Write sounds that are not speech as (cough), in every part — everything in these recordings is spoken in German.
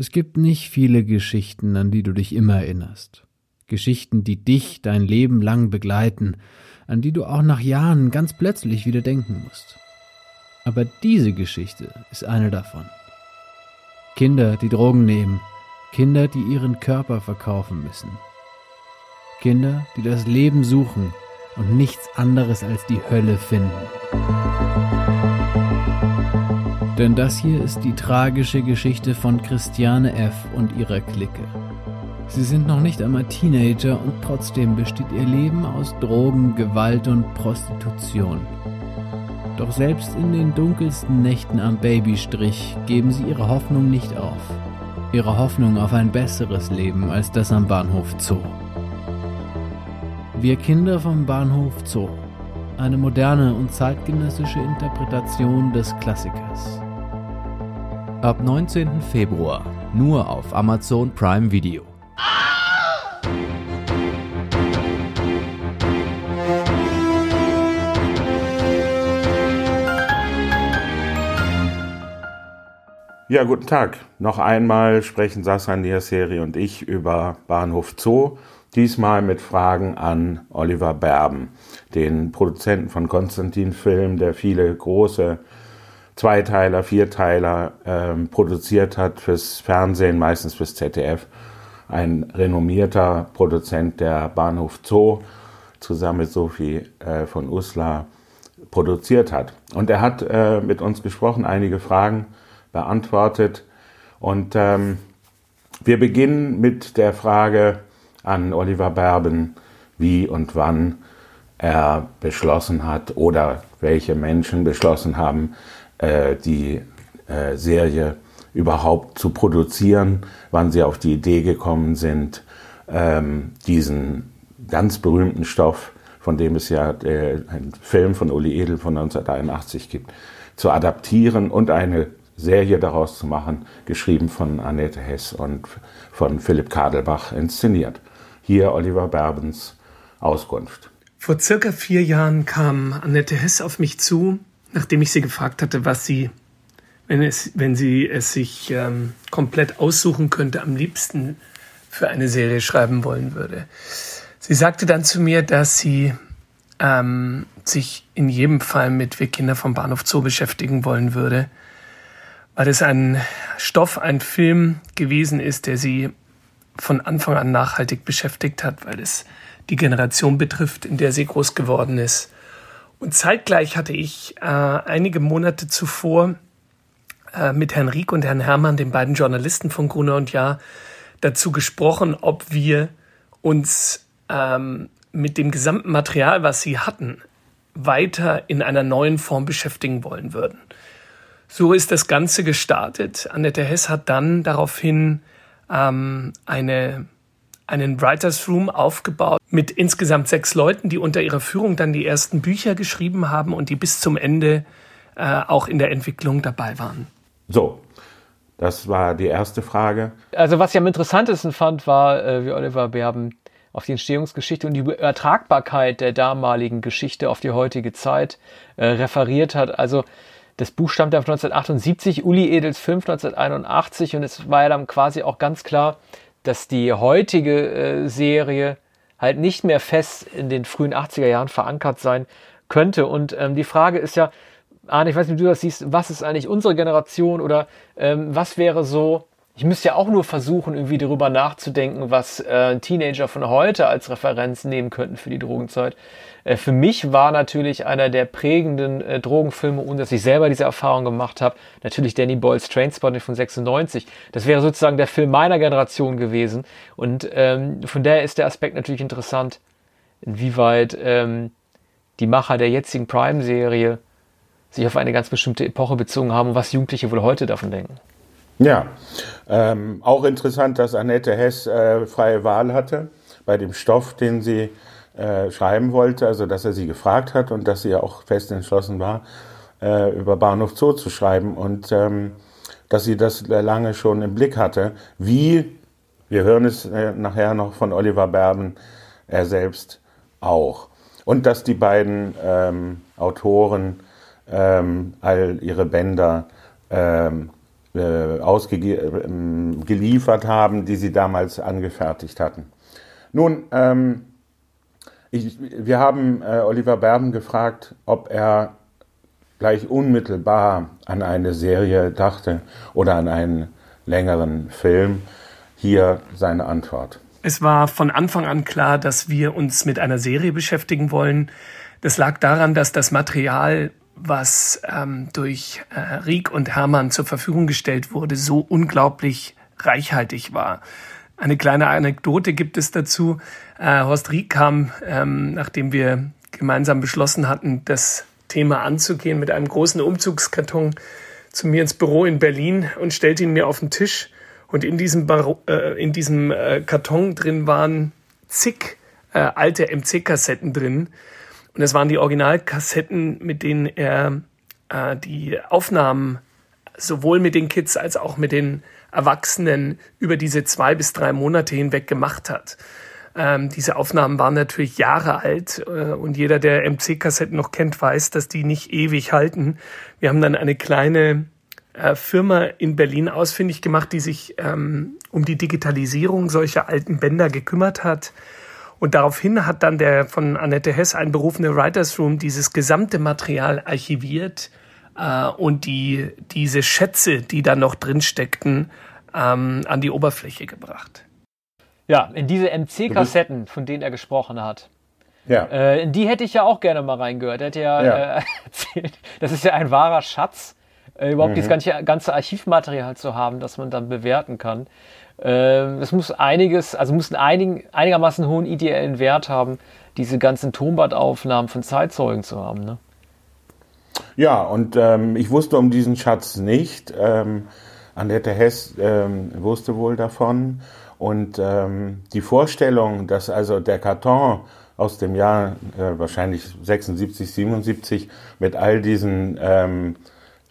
Es gibt nicht viele Geschichten, an die du dich immer erinnerst. Geschichten, die dich dein Leben lang begleiten, an die du auch nach Jahren ganz plötzlich wieder denken musst. Aber diese Geschichte ist eine davon. Kinder, die Drogen nehmen, Kinder, die ihren Körper verkaufen müssen. Kinder, die das Leben suchen und nichts anderes als die Hölle finden. Denn das hier ist die tragische Geschichte von Christiane F. und ihrer Clique. Sie sind noch nicht einmal Teenager und trotzdem besteht ihr Leben aus Drogen, Gewalt und Prostitution. Doch selbst in den dunkelsten Nächten am Babystrich geben sie ihre Hoffnung nicht auf. Ihre Hoffnung auf ein besseres Leben als das am Bahnhof Zoo. Wir Kinder vom Bahnhof Zoo. Eine moderne und zeitgenössische Interpretation des Klassikers. Ab 19. Februar nur auf Amazon Prime Video. Ja, guten Tag. Noch einmal sprechen Sascha Nierseri und ich über Bahnhof Zoo. Diesmal mit Fragen an Oliver Berben, den Produzenten von Konstantin Film, der viele große Zweiteiler, Vierteiler ähm, produziert hat fürs Fernsehen, meistens fürs ZDF. Ein renommierter Produzent der Bahnhof Zoo zusammen mit Sophie äh, von Uslar produziert hat. Und er hat äh, mit uns gesprochen, einige Fragen beantwortet. Und ähm, wir beginnen mit der Frage an Oliver Berben, wie und wann er beschlossen hat oder welche Menschen beschlossen haben, äh, die äh, Serie überhaupt zu produzieren, wann sie auf die Idee gekommen sind, ähm, diesen ganz berühmten Stoff, von dem es ja äh, einen Film von Uli Edel von 1981 gibt, zu adaptieren und eine Serie daraus zu machen, geschrieben von Annette Hess und von Philipp Kadelbach inszeniert. Hier Oliver Berbens Auskunft. Vor circa vier Jahren kam Annette Hess auf mich zu nachdem ich sie gefragt hatte, was sie, wenn, es, wenn sie es sich ähm, komplett aussuchen könnte, am liebsten für eine Serie schreiben wollen würde. Sie sagte dann zu mir, dass sie ähm, sich in jedem Fall mit Wir Kinder vom Bahnhof Zoo beschäftigen wollen würde, weil es ein Stoff, ein Film gewesen ist, der sie von Anfang an nachhaltig beschäftigt hat, weil es die Generation betrifft, in der sie groß geworden ist und zeitgleich hatte ich äh, einige Monate zuvor äh, mit Herrn Rieck und Herrn Hermann, den beiden Journalisten von Gruner und Jahr, dazu gesprochen, ob wir uns ähm, mit dem gesamten Material, was sie hatten, weiter in einer neuen Form beschäftigen wollen würden. So ist das Ganze gestartet. Annette Hess hat dann daraufhin ähm, eine einen Writers Room aufgebaut mit insgesamt sechs Leuten, die unter ihrer Führung dann die ersten Bücher geschrieben haben und die bis zum Ende äh, auch in der Entwicklung dabei waren. So, das war die erste Frage. Also was ich am interessantesten fand, war, äh, wie Oliver Berben auf die Entstehungsgeschichte und die Übertragbarkeit der damaligen Geschichte auf die heutige Zeit äh, referiert hat. Also das Buch stammt ja von 1978, Uli Edels 5 1981 und es war ja dann quasi auch ganz klar, dass die heutige äh, Serie halt nicht mehr fest in den frühen 80er Jahren verankert sein könnte. Und ähm, die Frage ist ja, Arne, ich weiß nicht, wie du das siehst, was ist eigentlich unsere Generation oder ähm, was wäre so ich müsste ja auch nur versuchen, irgendwie darüber nachzudenken, was äh, Teenager von heute als Referenz nehmen könnten für die Drogenzeit. Äh, für mich war natürlich einer der prägenden äh, Drogenfilme, ohne dass ich selber diese Erfahrung gemacht habe, natürlich Danny Boyles Trainspotting von 96. Das wäre sozusagen der Film meiner Generation gewesen. Und ähm, von daher ist der Aspekt natürlich interessant, inwieweit ähm, die Macher der jetzigen Prime-Serie sich auf eine ganz bestimmte Epoche bezogen haben und was Jugendliche wohl heute davon denken. Ja, ähm, auch interessant, dass Annette Hess äh, freie Wahl hatte bei dem Stoff, den sie äh, schreiben wollte, also dass er sie gefragt hat und dass sie auch fest entschlossen war, äh, über Bahnhof Zoo zu schreiben und ähm, dass sie das lange schon im Blick hatte. Wie, wir hören es äh, nachher noch von Oliver Berben, er selbst auch. Und dass die beiden ähm, Autoren ähm, all ihre Bänder ähm, äh, ausgeliefert haben, die sie damals angefertigt hatten. Nun, ähm, ich, wir haben äh, Oliver Berben gefragt, ob er gleich unmittelbar an eine Serie dachte oder an einen längeren Film. Hier seine Antwort. Es war von Anfang an klar, dass wir uns mit einer Serie beschäftigen wollen. Das lag daran, dass das Material, was ähm, durch äh, Rieck und Hermann zur Verfügung gestellt wurde, so unglaublich reichhaltig war. Eine kleine Anekdote gibt es dazu. Äh, Horst Rieck kam, ähm, nachdem wir gemeinsam beschlossen hatten, das Thema anzugehen, mit einem großen Umzugskarton zu mir ins Büro in Berlin und stellte ihn mir auf den Tisch. Und in diesem, Bar äh, in diesem äh, Karton drin waren zig äh, alte MC-Kassetten drin. Und es waren die Originalkassetten, mit denen er äh, die Aufnahmen sowohl mit den Kids als auch mit den Erwachsenen über diese zwei bis drei Monate hinweg gemacht hat. Ähm, diese Aufnahmen waren natürlich Jahre alt äh, und jeder, der MC-Kassetten noch kennt, weiß, dass die nicht ewig halten. Wir haben dann eine kleine äh, Firma in Berlin ausfindig gemacht, die sich ähm, um die Digitalisierung solcher alten Bänder gekümmert hat. Und daraufhin hat dann der von Annette Hess einberufene Writers Room dieses gesamte Material archiviert äh, und die, diese Schätze, die da noch drin steckten, ähm, an die Oberfläche gebracht. Ja, in diese MC-Kassetten, von denen er gesprochen hat. Ja. Äh, in die hätte ich ja auch gerne mal reingehört. Er hätte ja, Ja. Äh, (laughs) erzählt, das ist ja ein wahrer Schatz, äh, überhaupt Mhm. dieses ganze, ganze Archivmaterial zu haben, das man dann bewerten kann. Äh, Es muss einiges, also muss einen einigen, einigermaßen hohen ideellen Wert haben, diese ganzen Tonbandaufnahmen von Zeitzeugen zu haben. Ne? Ja, und ähm, ich wusste um diesen Schatz nicht. Ähm, Annette Hess ähm, wusste wohl davon. Und ähm, die Vorstellung, dass also der Karton aus dem Jahr äh, wahrscheinlich 76, 77 mit all diesen ähm,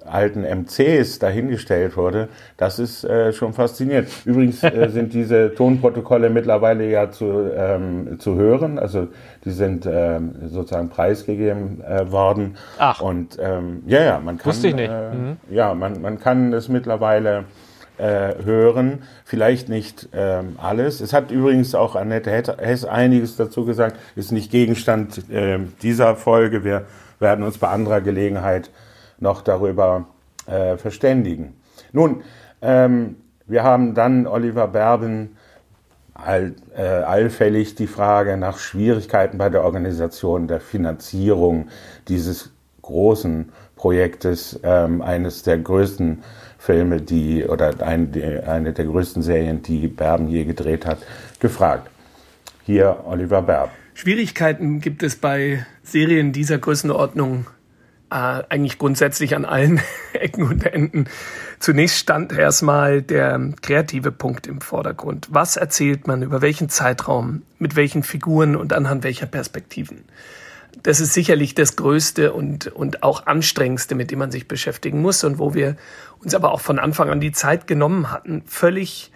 alten MCs dahingestellt wurde, das ist äh, schon faszinierend. Übrigens äh, (laughs) sind diese Tonprotokolle mittlerweile ja zu, ähm, zu hören, also die sind ähm, sozusagen preisgegeben äh, worden. Ach. Und ähm, ja, ja, man kann, Wusste ich nicht. Äh, Mhm. ja, man, man kann es mittlerweile äh, hören, vielleicht nicht ähm, alles. Es hat übrigens auch Annette Hess einiges dazu gesagt, ist nicht Gegenstand ähm, dieser Folge. Wir werden uns bei anderer Gelegenheit noch darüber äh, verständigen. Nun, ähm, wir haben dann Oliver Berben all, äh, allfällig die Frage nach Schwierigkeiten bei der Organisation der Finanzierung dieses großen Projektes, ähm, eines der größten Filme, die oder ein, die, eine der größten Serien, die Berben je gedreht hat, gefragt. Hier Oliver Berben. Schwierigkeiten gibt es bei Serien dieser Größenordnung äh, eigentlich grundsätzlich an allen (laughs) Ecken und Enden. Zunächst stand erstmal der kreative Punkt im Vordergrund. Was erzählt man, über welchen Zeitraum, mit welchen Figuren und anhand welcher Perspektiven? Das ist sicherlich das Größte und, und auch Anstrengendste, mit dem man sich beschäftigen muss und wo wir uns aber auch von Anfang an die Zeit genommen hatten, völlig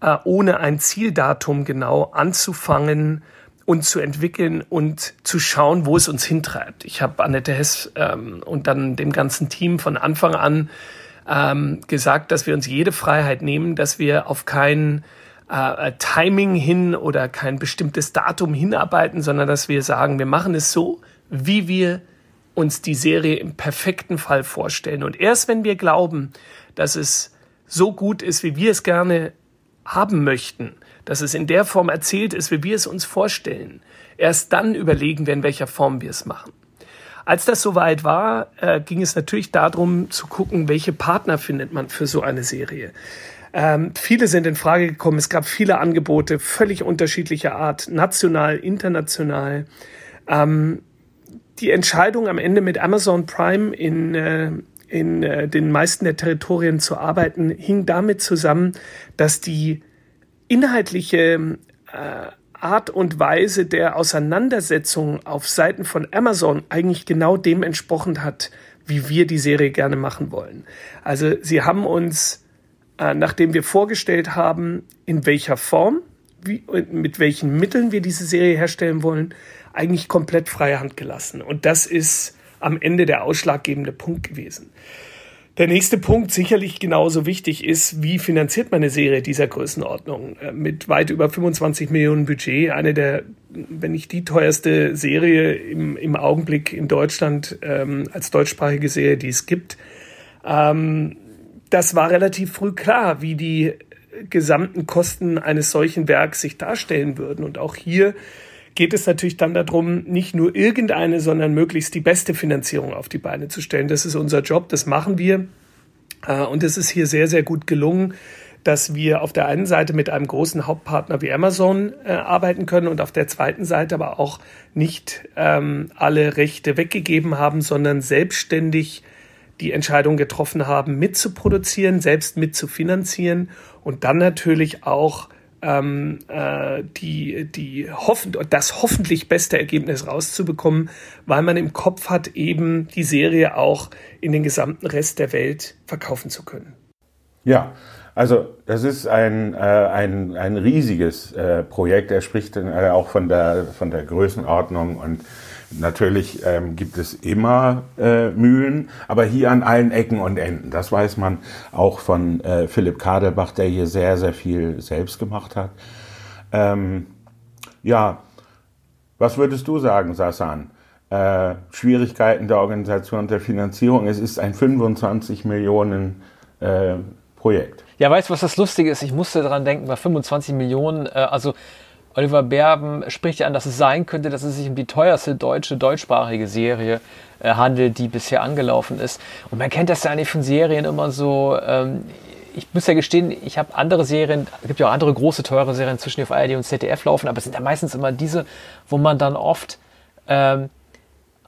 äh, ohne ein Zieldatum genau anzufangen und zu entwickeln und zu schauen, wo es uns hintreibt. Ich habe Annette Hess ähm, und dann dem ganzen Team von Anfang an ähm, gesagt, dass wir uns jede Freiheit nehmen, dass wir auf kein äh, Timing hin oder kein bestimmtes Datum hinarbeiten, sondern dass wir sagen, wir machen es so, wie wir uns die Serie im perfekten Fall vorstellen. Und erst wenn wir glauben, dass es so gut ist, wie wir es gerne haben möchten, dass es in der Form erzählt ist, wie wir es uns vorstellen, erst dann überlegen wir, in welcher Form wir es machen. Als das soweit war, äh, ging es natürlich darum zu gucken, welche Partner findet man für so eine Serie. Ähm, viele sind in Frage gekommen. Es gab viele Angebote, völlig unterschiedlicher Art, national, international. Ähm, die Entscheidung am Ende mit Amazon Prime in, äh, in äh, den meisten der Territorien zu arbeiten, hing damit zusammen, dass die inhaltliche äh, Art und Weise der Auseinandersetzung auf Seiten von Amazon eigentlich genau dem entsprochen hat, wie wir die Serie gerne machen wollen. Also sie haben uns, äh, nachdem wir vorgestellt haben, in welcher Form, wie, mit welchen Mitteln wir diese Serie herstellen wollen, eigentlich komplett freie Hand gelassen. Und das ist am Ende der ausschlaggebende Punkt gewesen. Der nächste Punkt, sicherlich genauso wichtig, ist, wie finanziert man eine Serie dieser Größenordnung? Äh, mit weit über 25 Millionen Budget, eine der, wenn nicht die teuerste Serie im, im Augenblick in Deutschland ähm, als deutschsprachige Serie, die es gibt. Ähm, das war relativ früh klar, wie die gesamten Kosten eines solchen Werks sich darstellen würden. Und auch hier geht es natürlich dann darum, nicht nur irgendeine, sondern möglichst die beste Finanzierung auf die Beine zu stellen. Das ist unser Job, das machen wir. Äh, und es ist hier sehr, sehr gut gelungen, dass wir auf der einen Seite mit einem großen Hauptpartner wie Amazon äh, arbeiten können und auf der zweiten Seite aber auch nicht ähm, alle Rechte weggegeben haben, sondern selbstständig die Entscheidung getroffen haben, mitzuproduzieren, selbst mitzufinanzieren und dann natürlich auch ähm, äh, die, die hoffen, das hoffentlich beste Ergebnis rauszubekommen, weil man im Kopf hat, eben die Serie auch in den gesamten Rest der Welt verkaufen zu können. Ja, also das ist ein, äh, ein, ein riesiges äh, Projekt. Er spricht dann, äh, auch von der, von der Größenordnung und Natürlich ähm, gibt es immer äh, Mühlen, aber hier an allen Ecken und Enden. Das weiß man auch von äh, Philipp Kadelbach, der hier sehr, sehr viel selbst gemacht hat. Ähm, ja, was würdest du sagen, Sasan? Äh, Schwierigkeiten der Organisation der Finanzierung. Es ist ein 25 Millionen äh, Projekt. Ja, weißt du, was das Lustige ist? Ich musste daran denken, bei 25 Millionen, äh, also Oliver Berben spricht ja an, dass es sein könnte, dass es sich um die teuerste deutsche deutschsprachige Serie äh, handelt, die bisher angelaufen ist. Und man kennt das ja eigentlich von Serien immer so. Ähm, ich muss ja gestehen, ich habe andere Serien, es gibt ja auch andere große, teure Serien zwischen auf ARD und ZDF laufen, aber es sind ja meistens immer diese, wo man dann oft ähm,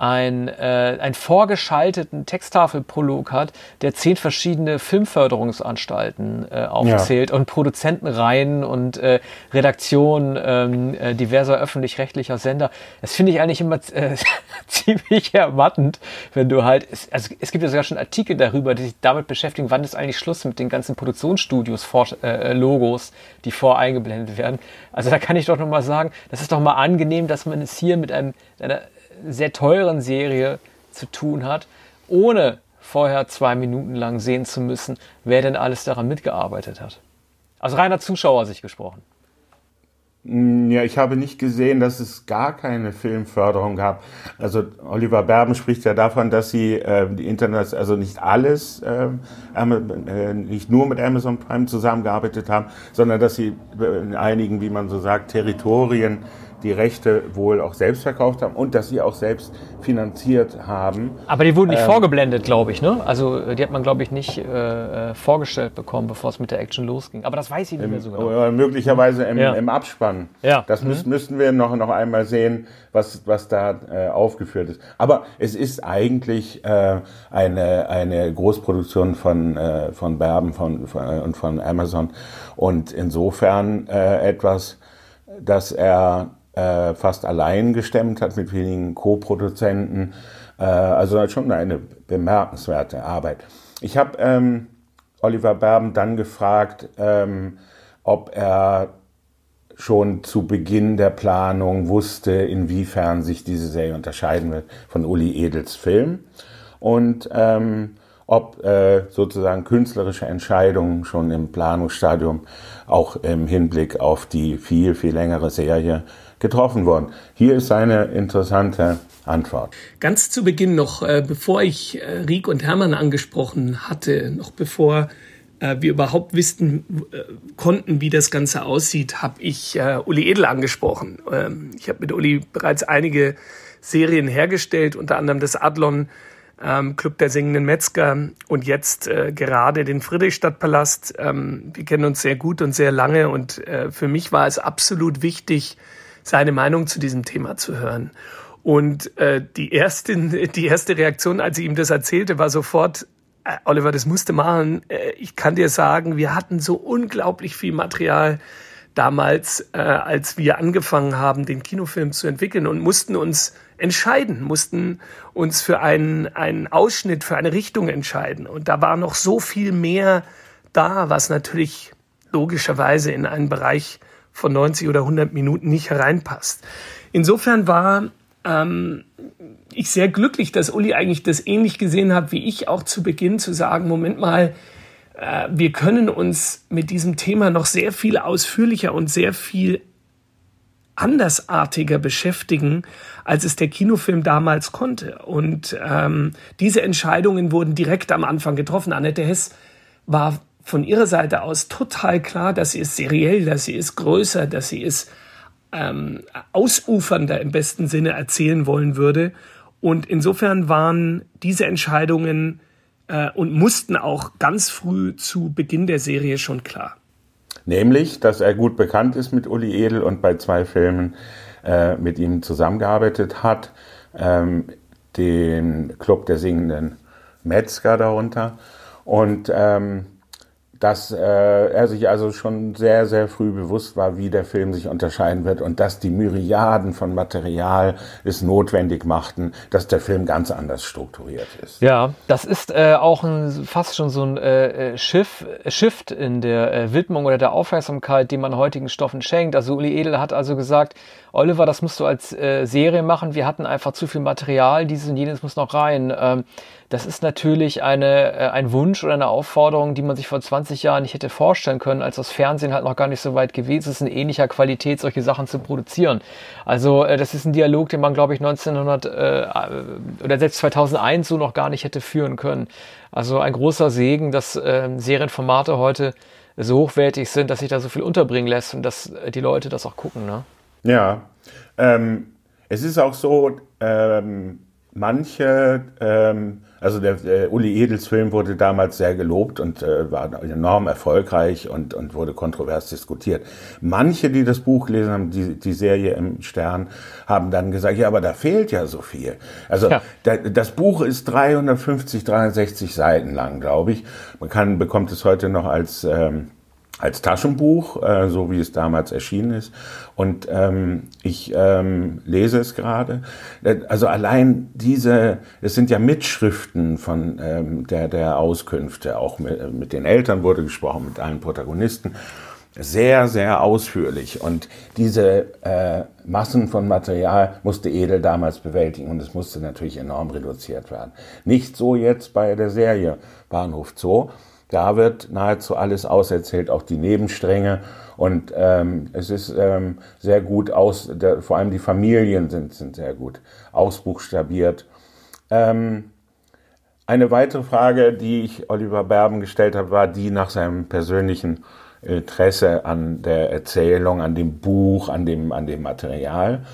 ein, äh, einen vorgeschalteten Texttafelprolog hat, der zehn verschiedene Filmförderungsanstalten äh, aufzählt ja. und Produzentenreihen und äh, Redaktionen ähm, äh, diverser öffentlich-rechtlicher Sender. Das finde ich eigentlich immer äh, (laughs) ziemlich ermattend, wenn du halt, es, also es gibt ja sogar schon Artikel darüber, die sich damit beschäftigen, wann ist eigentlich Schluss mit den ganzen Produktionsstudios, vor, äh, Logos, die voreingeblendet werden. Also da kann ich doch nochmal sagen, das ist doch mal angenehm, dass man es hier mit einem, einer sehr teuren Serie zu tun hat, ohne vorher zwei Minuten lang sehen zu müssen, wer denn alles daran mitgearbeitet hat. Aus reiner Zuschauersicht gesprochen. Mm, ja, ich habe nicht gesehen, dass es gar keine Filmförderung gab. Also Oliver Berben spricht ja davon, dass sie äh, die Internet, also nicht alles, äh, äh, nicht nur mit Amazon Prime zusammengearbeitet haben, sondern dass sie in einigen, wie man so sagt, Territorien die Rechte wohl auch selbst verkauft haben und dass sie auch selbst finanziert haben. Aber die wurden nicht ähm, vorgeblendet, glaube ich, ne? Also äh, die hat man, glaube ich, nicht äh, äh, vorgestellt bekommen, bevor es mit der Action losging. Aber das weiß ich nicht im, mehr so genau. möglicherweise im, ja. im Abspann. Ja. Das mhm. müssten wir noch, noch einmal sehen, was, was da äh, aufgeführt ist. Aber es ist eigentlich äh, eine, eine Großproduktion von, äh, von Berben von, von, äh, und von Amazon und insofern äh, etwas, dass er äh, fast allein gestemmt hat mit wenigen Co-Produzenten. Äh, also schon eine bemerkenswerte Arbeit. Ich habe ähm, Oliver Berben dann gefragt, ähm, ob er schon zu Beginn der Planung wusste, inwiefern sich diese Serie unterscheiden wird von Uli Edels Film und ähm, ob äh, sozusagen künstlerische Entscheidungen schon im Planungsstadium auch im Hinblick auf die viel, viel längere Serie getroffen worden. Hier ist eine interessante Antwort. Ganz zu Beginn noch, äh, bevor ich äh, Riek und Hermann angesprochen hatte, noch bevor äh, wir überhaupt wissen konnten, wie das Ganze aussieht, habe ich Uli Edel angesprochen. Ähm, ich habe mit Uli bereits einige Serien hergestellt, unter anderem das Adlon ähm, Club der singenden Metzger und jetzt äh, gerade den Friedrichstadtpalast. Ähm, wir kennen uns sehr gut und sehr lange und äh, für mich war es absolut wichtig, seine Meinung zu diesem Thema zu hören. Und äh, die, erste, die erste Reaktion, als ich ihm das erzählte, war sofort, äh, Oliver, das musste machen. Äh, ich kann dir sagen, wir hatten so unglaublich viel Material damals, äh, als wir angefangen haben, den Kinofilm zu entwickeln und mussten uns entscheiden, mussten uns für einen, einen Ausschnitt, für eine Richtung entscheiden. Und da war noch so viel mehr da, was natürlich logischerweise in einen Bereich von 90 oder 100 Minuten nicht hereinpasst. Insofern war ähm, ich sehr glücklich, dass Uli eigentlich das ähnlich gesehen hat wie ich, auch zu Beginn zu sagen, Moment mal, äh, wir können uns mit diesem Thema noch sehr viel ausführlicher und sehr viel andersartiger beschäftigen, als es der Kinofilm damals konnte. Und ähm, diese Entscheidungen wurden direkt am Anfang getroffen. Annette Hess war von ihrer Seite aus total klar, dass sie ist seriell, dass sie ist größer, dass sie ist ähm, ausufernder im besten Sinne erzählen wollen würde. Und insofern waren diese Entscheidungen äh, und mussten auch ganz früh zu Beginn der Serie schon klar. Nämlich, dass er gut bekannt ist mit Uli Edel und bei zwei Filmen äh, mit ihm zusammengearbeitet hat. Ähm, den Club der singenden Metzger darunter. Und ähm, dass äh, er sich also schon sehr, sehr früh bewusst war, wie der Film sich unterscheiden wird und dass die Myriaden von Material es notwendig machten, dass der Film ganz anders strukturiert ist. Ja, das ist äh, auch ein, fast schon so ein äh, äh Schiff, Shift in der äh, Widmung oder der Aufmerksamkeit, die man heutigen Stoffen schenkt. Also Uli Edel hat also gesagt, Oliver, das musst du als äh, Serie machen. Wir hatten einfach zu viel Material, dieses und jenes muss noch rein. Ähm, das ist natürlich eine, äh, ein Wunsch oder eine Aufforderung, die man sich vor 20 Jahren nicht hätte vorstellen können, als das Fernsehen halt noch gar nicht so weit gewesen ist, in ähnlicher Qualität solche Sachen zu produzieren. Also äh, das ist ein Dialog, den man, glaube ich, 1900 äh, oder selbst 2001 so noch gar nicht hätte führen können. Also ein großer Segen, dass äh, Serienformate heute so hochwertig sind, dass sich da so viel unterbringen lässt und dass äh, die Leute das auch gucken. Ne? Ja, ähm, es ist auch so, ähm, manche ähm, also der, der Uli Edels Film wurde damals sehr gelobt und äh, war enorm erfolgreich und, und wurde kontrovers diskutiert. Manche, die das Buch gelesen haben, die, die Serie im Stern, haben dann gesagt, ja, aber da fehlt ja so viel. Also ja. da, das Buch ist 350, 360 Seiten lang, glaube ich. Man kann, bekommt es heute noch als ähm, als Taschenbuch, äh, so wie es damals erschienen ist. Und ähm, ich ähm, lese es gerade. Äh, also allein diese, es sind ja Mitschriften von ähm, der, der Auskünfte, auch mit, mit den Eltern wurde gesprochen, mit allen Protagonisten. Sehr, sehr ausführlich. Und diese äh, Massen von Material musste Edel damals bewältigen und es musste natürlich enorm reduziert werden. Nicht so jetzt bei der Serie Bahnhof Zoo da wird nahezu alles auserzählt, auch die Nebenstränge. Und ähm, es ist ähm, sehr gut aus, der, vor allem die Familien sind, sind sehr gut ausbuchstabiert. Ähm, eine weitere Frage, die ich Oliver Berben gestellt habe, war die nach seinem persönlichen Interesse an der Erzählung, an dem Buch, an dem, an dem Material.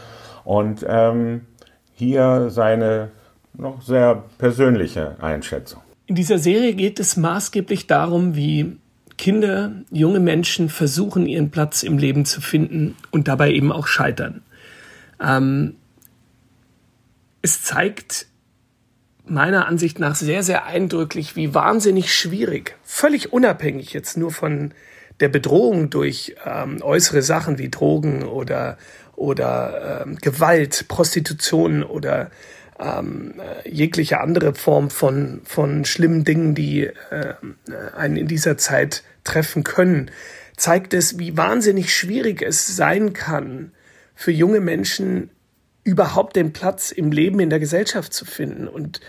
Und ähm, hier seine noch sehr persönliche Einschätzung. In dieser Serie geht es maßgeblich darum, wie Kinder, junge Menschen versuchen, ihren Platz im Leben zu finden und dabei eben auch scheitern. Ähm, es zeigt meiner Ansicht nach sehr, sehr eindrücklich, wie wahnsinnig schwierig, völlig unabhängig jetzt nur von der Bedrohung durch ähm, äußere Sachen wie Drogen oder, oder ähm, Gewalt, Prostitution oder ähm, äh, jegliche andere Form von, von schlimmen Dingen, die äh, einen in dieser Zeit treffen können, zeigt es, wie wahnsinnig schwierig es sein kann, für junge Menschen überhaupt den Platz im Leben, in der Gesellschaft zu finden. Und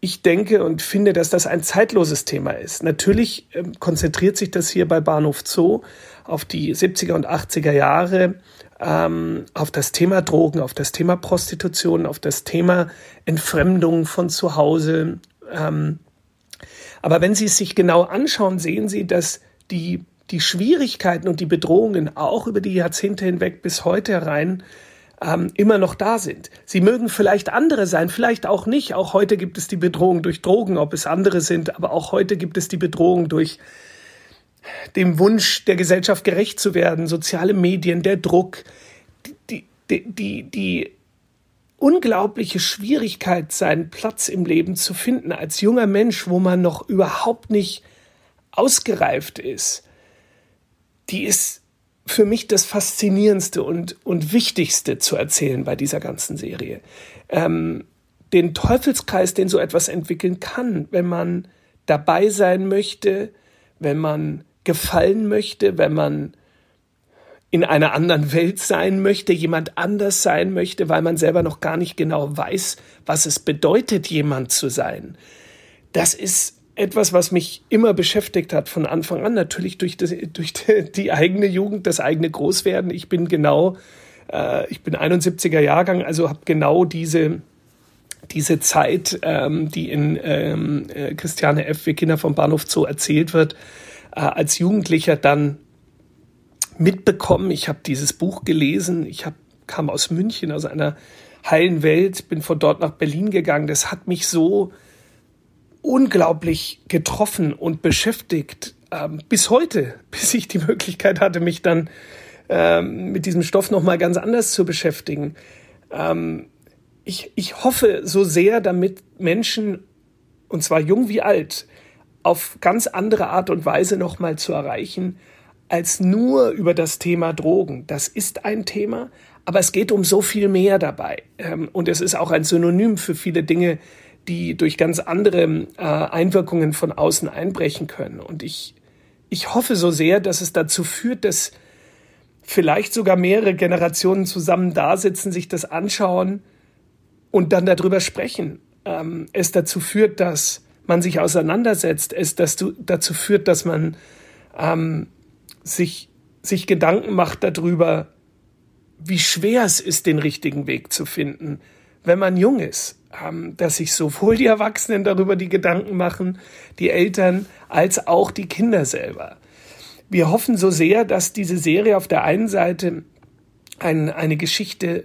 ich denke und finde, dass das ein zeitloses Thema ist. Natürlich äh, konzentriert sich das hier bei Bahnhof Zoo auf die 70er und 80er Jahre ähm, auf das Thema Drogen, auf das Thema Prostitution, auf das Thema Entfremdung von zu Hause. Ähm, aber wenn Sie es sich genau anschauen, sehen Sie, dass die, die Schwierigkeiten und die Bedrohungen auch über die Jahrzehnte hinweg bis heute herein ähm, immer noch da sind. Sie mögen vielleicht andere sein, vielleicht auch nicht. Auch heute gibt es die Bedrohung durch Drogen, ob es andere sind, aber auch heute gibt es die Bedrohung durch dem Wunsch der Gesellschaft gerecht zu werden, soziale Medien, der Druck, die, die, die, die unglaubliche Schwierigkeit, seinen Platz im Leben zu finden als junger Mensch, wo man noch überhaupt nicht ausgereift ist, die ist für mich das Faszinierendste und, und Wichtigste zu erzählen bei dieser ganzen Serie. Ähm, den Teufelskreis, den so etwas entwickeln kann, wenn man dabei sein möchte, wenn man gefallen möchte, wenn man in einer anderen Welt sein möchte, jemand anders sein möchte, weil man selber noch gar nicht genau weiß, was es bedeutet, jemand zu sein. Das ist etwas, was mich immer beschäftigt hat von Anfang an, natürlich durch, das, durch (laughs) die eigene Jugend, das eigene Großwerden. Ich bin genau, äh, ich bin 71er Jahrgang, also habe genau diese, diese Zeit, ähm, die in ähm, äh, Christiane F. Wir Kinder vom Bahnhof Zoo erzählt wird, äh, als Jugendlicher dann mitbekommen. Ich habe dieses Buch gelesen. Ich hab, kam aus München, aus einer heilen Welt, bin von dort nach Berlin gegangen. Das hat mich so unglaublich getroffen und beschäftigt ähm, bis heute, (laughs) bis ich die Möglichkeit hatte, mich dann ähm, mit diesem Stoff noch mal ganz anders zu beschäftigen. Ähm, ich, ich hoffe so sehr, damit Menschen, und zwar jung wie alt, auf ganz andere Art und Weise noch mal zu erreichen, als nur über das Thema Drogen. Das ist ein Thema, aber es geht um so viel mehr dabei. Ähm, und es ist auch ein Synonym für viele Dinge, die durch ganz andere äh, Einwirkungen von außen einbrechen können. Und ich, ich hoffe so sehr, dass es dazu führt, dass vielleicht sogar mehrere Generationen zusammen da sitzen, sich das anschauen und dann darüber sprechen. Ähm, es dazu führt, dass man sich auseinandersetzt, es dazu führt, dass man ähm, sich, sich Gedanken macht darüber, wie schwer es ist, den richtigen Weg zu finden, wenn man jung ist, ähm, dass sich sowohl die Erwachsenen darüber die Gedanken machen, die Eltern, als auch die Kinder selber. Wir hoffen so sehr, dass diese Serie auf der einen Seite ein, eine Geschichte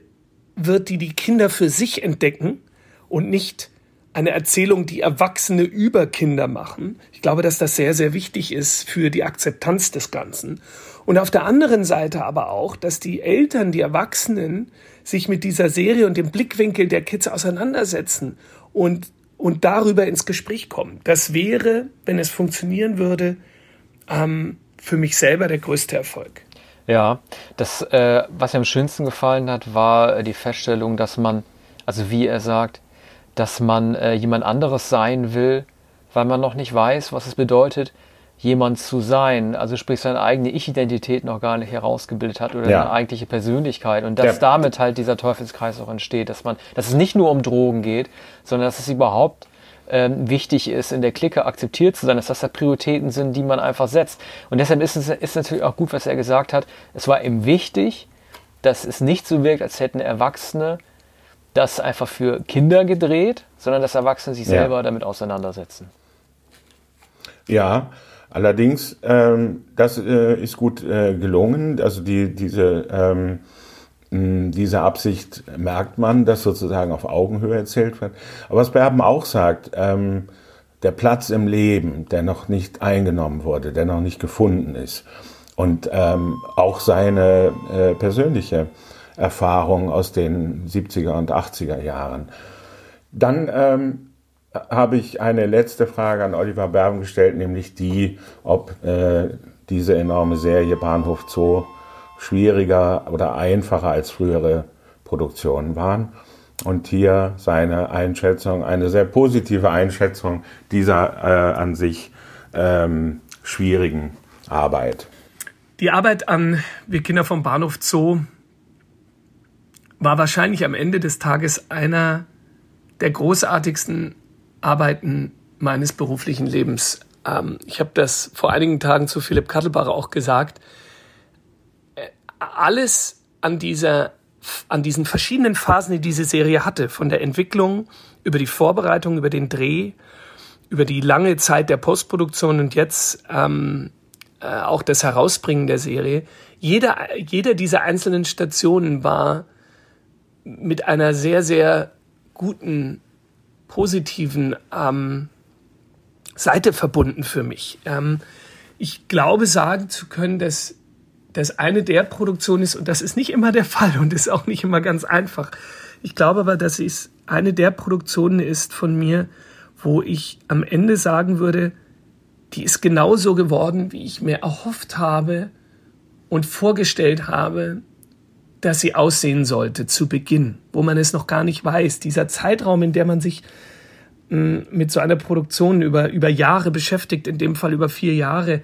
wird, die die Kinder für sich entdecken und nicht eine Erzählung, die Erwachsene über Kinder machen. Ich glaube, dass das sehr, sehr wichtig ist für die Akzeptanz des Ganzen. Und auf der anderen Seite aber auch, dass die Eltern, die Erwachsenen sich mit dieser Serie und dem Blickwinkel der Kids auseinandersetzen und, und darüber ins Gespräch kommen. Das wäre, wenn es funktionieren würde, ähm, für mich selber der größte Erfolg. Ja, das, äh, was mir am schönsten gefallen hat, war die Feststellung, dass man, also wie er sagt, dass man äh, jemand anderes sein will, weil man noch nicht weiß, was es bedeutet, jemand zu sein, also sprich seine eigene Ich-Identität noch gar nicht herausgebildet hat oder ja. seine eigentliche Persönlichkeit und dass Der, damit halt dieser Teufelskreis auch entsteht, dass man, dass es nicht nur um Drogen geht, sondern dass es überhaupt ähm, wichtig ist, in der Clique akzeptiert zu sein, dass das da Prioritäten sind, die man einfach setzt. Und deshalb ist es ist natürlich auch gut, was er gesagt hat. Es war ihm wichtig, dass es nicht so wirkt, als hätten Erwachsene das einfach für Kinder gedreht, sondern dass Erwachsene sich ja. selber damit auseinandersetzen. Ja, allerdings, ähm, das äh, ist gut äh, gelungen. Also die, diese, ähm, diese Absicht merkt man, dass sozusagen auf Augenhöhe erzählt wird. Aber was Berben auch sagt, ähm, der Platz im Leben, der noch nicht eingenommen wurde, der noch nicht gefunden ist und ähm, auch seine äh, persönliche Erfahrung aus den 70er und 80er Jahren. Dann ähm, habe ich eine letzte Frage an Oliver Berben gestellt, nämlich die, ob äh, diese enorme Serie Bahnhof Zoo schwieriger oder einfacher als frühere Produktionen waren. Und hier seine Einschätzung, eine sehr positive Einschätzung dieser äh, an sich ähm, schwierigen Arbeit. Die Arbeit an Wir Kinder vom Bahnhof Zoo war wahrscheinlich am Ende des Tages einer der großartigsten Arbeiten meines beruflichen Lebens. Ähm, ich habe das vor einigen Tagen zu Philipp Kattelbach auch gesagt. Äh, alles an dieser an diesen verschiedenen Phasen, die diese Serie hatte, von der Entwicklung über die Vorbereitung, über den Dreh, über die lange Zeit der Postproduktion und jetzt ähm, äh, auch das Herausbringen der Serie. Jeder, jeder dieser einzelnen Stationen war mit einer sehr, sehr guten, positiven ähm, Seite verbunden für mich. Ähm, ich glaube sagen zu können, dass das eine der Produktionen ist, und das ist nicht immer der Fall und ist auch nicht immer ganz einfach. Ich glaube aber, dass es eine der Produktionen ist von mir, wo ich am Ende sagen würde, die ist genauso geworden, wie ich mir erhofft habe und vorgestellt habe, dass sie aussehen sollte zu Beginn, wo man es noch gar nicht weiß. Dieser Zeitraum, in der man sich mh, mm, mit so einer Produktion über, über Jahre beschäftigt, in dem Fall über vier Jahre,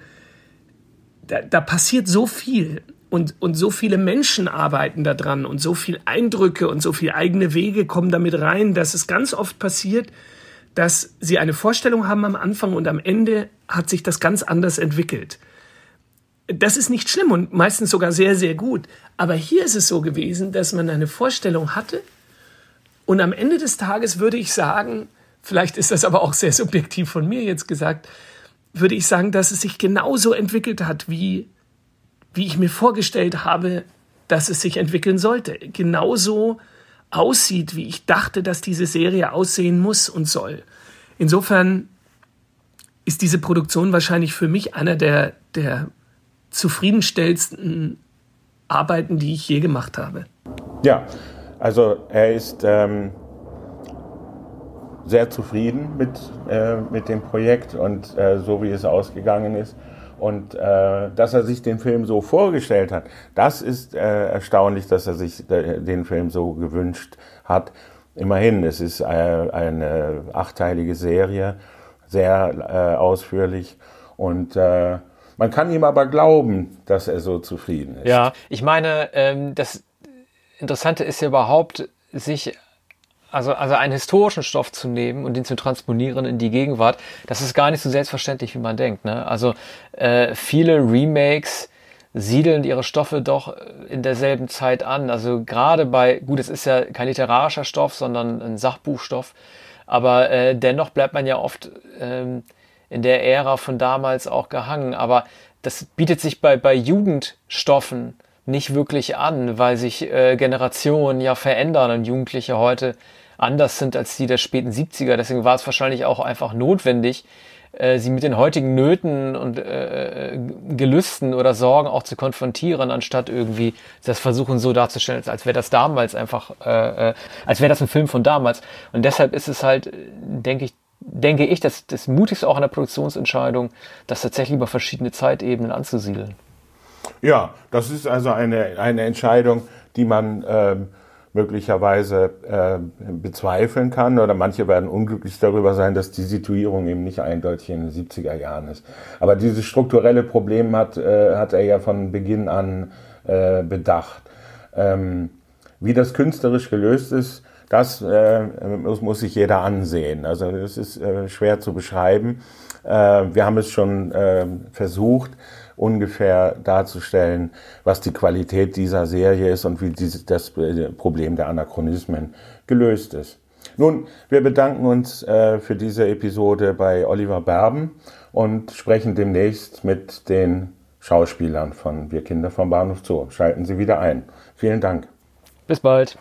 da, da passiert so viel. und, und so viele Menschen arbeiten da dran und so viele Eindrücke und so viele eigene Wege kommen damit rein, dass es ganz oft passiert, dass sie eine Vorstellung haben am Anfang und am Ende hat sich das ganz anders entwickelt. Das ist nicht schlimm und meistens sogar sehr, sehr gut. Aber hier ist es so gewesen, dass man eine Vorstellung hatte und am Ende des Tages würde ich sagen, vielleicht ist das aber auch sehr subjektiv von mir jetzt gesagt, würde ich sagen, dass es sich genauso entwickelt hat, wie wie ich mir vorgestellt habe, dass es sich entwickeln sollte. Genauso aussieht, wie ich dachte, dass diese Serie aussehen muss und soll. Insofern ist diese Produktion wahrscheinlich für mich einer der, der zufriedenstellendsten Arbeiten, die ich je gemacht habe. Ja, also er ist ähm, sehr zufrieden mit, äh, mit dem Projekt und äh, so wie es ausgegangen ist. Und äh, dass er sich den Film so vorgestellt hat, das ist äh, erstaunlich, dass er sich äh, den Film so gewünscht hat. Immerhin, es ist äh, eine achteilige Serie, sehr ausführlich und man kann ihm aber glauben, dass er so zufrieden ist. Ja, ich meine, ähm, das Interessante ist ja überhaupt, sich also, also einen historischen Stoff zu nehmen und den zu transponieren in die Gegenwart, das ist gar nicht so selbstverständlich, wie man denkt. Ne? Also äh, viele Remakes siedeln ihre Stoffe doch in derselben Zeit an. Also gerade bei, gut, es ist ja kein literarischer Stoff, sondern ein Sachbuchstoff, aber äh, dennoch bleibt man ja oft ähm, in der Ära von damals auch gehangen. Aber das bietet sich bei, bei Jugendstoffen nicht wirklich an, weil sich äh, Generationen ja verändern und Jugendliche heute anders sind als die der späten 70er. Deswegen war es wahrscheinlich auch einfach notwendig, äh, sie mit den heutigen Nöten und äh, Gelüsten oder Sorgen auch zu konfrontieren, anstatt irgendwie das versuchen so darzustellen, als wäre das damals einfach, äh, äh, als wäre das ein Film von damals. Und deshalb ist es halt, denke ich, denke ich, das, das Mutigste auch an der Produktionsentscheidung, das tatsächlich über verschiedene Zeitebenen anzusiedeln. Ja, das ist also eine, eine Entscheidung, die man ähm, möglicherweise äh, bezweifeln kann oder manche werden unglücklich darüber sein, dass die Situierung eben nicht eindeutig in den 70er Jahren ist. Aber dieses strukturelle Problem hat, äh, hat er ja von Beginn an äh, bedacht. Ähm, wie das künstlerisch gelöst ist, das äh, muss, muss sich jeder ansehen. Also es ist äh, schwer zu beschreiben. Äh, wir haben es schon äh, versucht ungefähr darzustellen, was die Qualität dieser Serie ist und wie dieses, das Problem der Anachronismen gelöst ist. Nun, wir bedanken uns äh, für diese Episode bei Oliver Berben und sprechen demnächst mit den Schauspielern von Wir Kinder vom Bahnhof Zoo. Schalten Sie wieder ein. Vielen Dank. Bis bald.